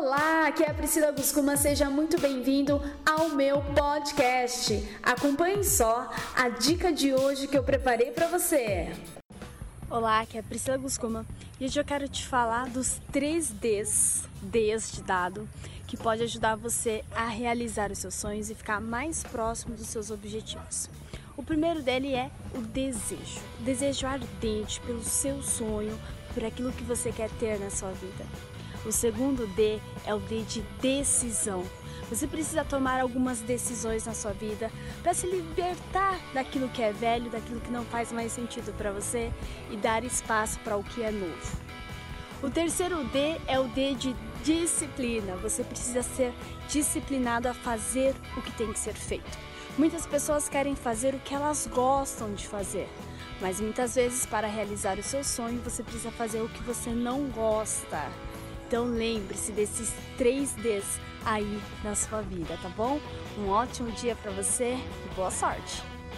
Olá, aqui é a Priscila Guscuma, seja muito bem-vindo ao meu podcast. Acompanhe só a dica de hoje que eu preparei para você. Olá, aqui é a Priscila Guscuma e hoje eu quero te falar dos três Ds, Ds de dado, que pode ajudar você a realizar os seus sonhos e ficar mais próximo dos seus objetivos. O primeiro dele é o desejo, desejo ardente pelo seu sonho, por aquilo que você quer ter na sua vida. O segundo D é o D de decisão. Você precisa tomar algumas decisões na sua vida para se libertar daquilo que é velho, daquilo que não faz mais sentido para você e dar espaço para o que é novo. O terceiro D é o D de disciplina. Você precisa ser disciplinado a fazer o que tem que ser feito. Muitas pessoas querem fazer o que elas gostam de fazer, mas muitas vezes para realizar o seu sonho você precisa fazer o que você não gosta. Então lembre-se desses três Ds aí na sua vida, tá bom? Um ótimo dia para você e boa sorte!